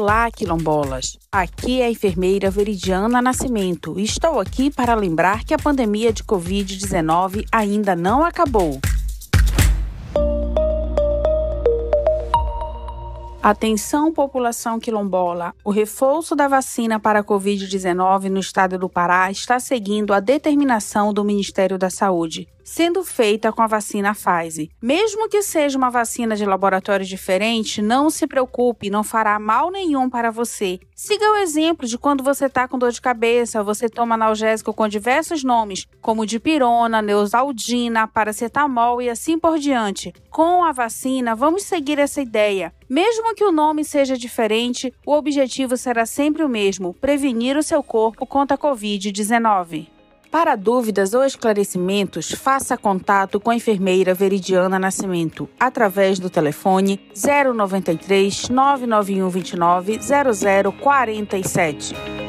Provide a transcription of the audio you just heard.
Olá, quilombolas! Aqui é a enfermeira Veridiana Nascimento e estou aqui para lembrar que a pandemia de Covid-19 ainda não acabou. Atenção, população quilombola! O reforço da vacina para a Covid-19 no estado do Pará está seguindo a determinação do Ministério da Saúde, sendo feita com a vacina Pfizer. Mesmo que seja uma vacina de laboratório diferente, não se preocupe, não fará mal nenhum para você. Siga o exemplo de quando você está com dor de cabeça, você toma analgésico com diversos nomes, como dipirona, neosaldina, paracetamol e assim por diante. Com a vacina, vamos seguir essa ideia. Mesmo que o nome seja diferente, o objetivo será sempre o mesmo: prevenir o seu corpo contra a Covid-19. Para dúvidas ou esclarecimentos, faça contato com a enfermeira Veridiana Nascimento através do telefone 093 991 29 0047.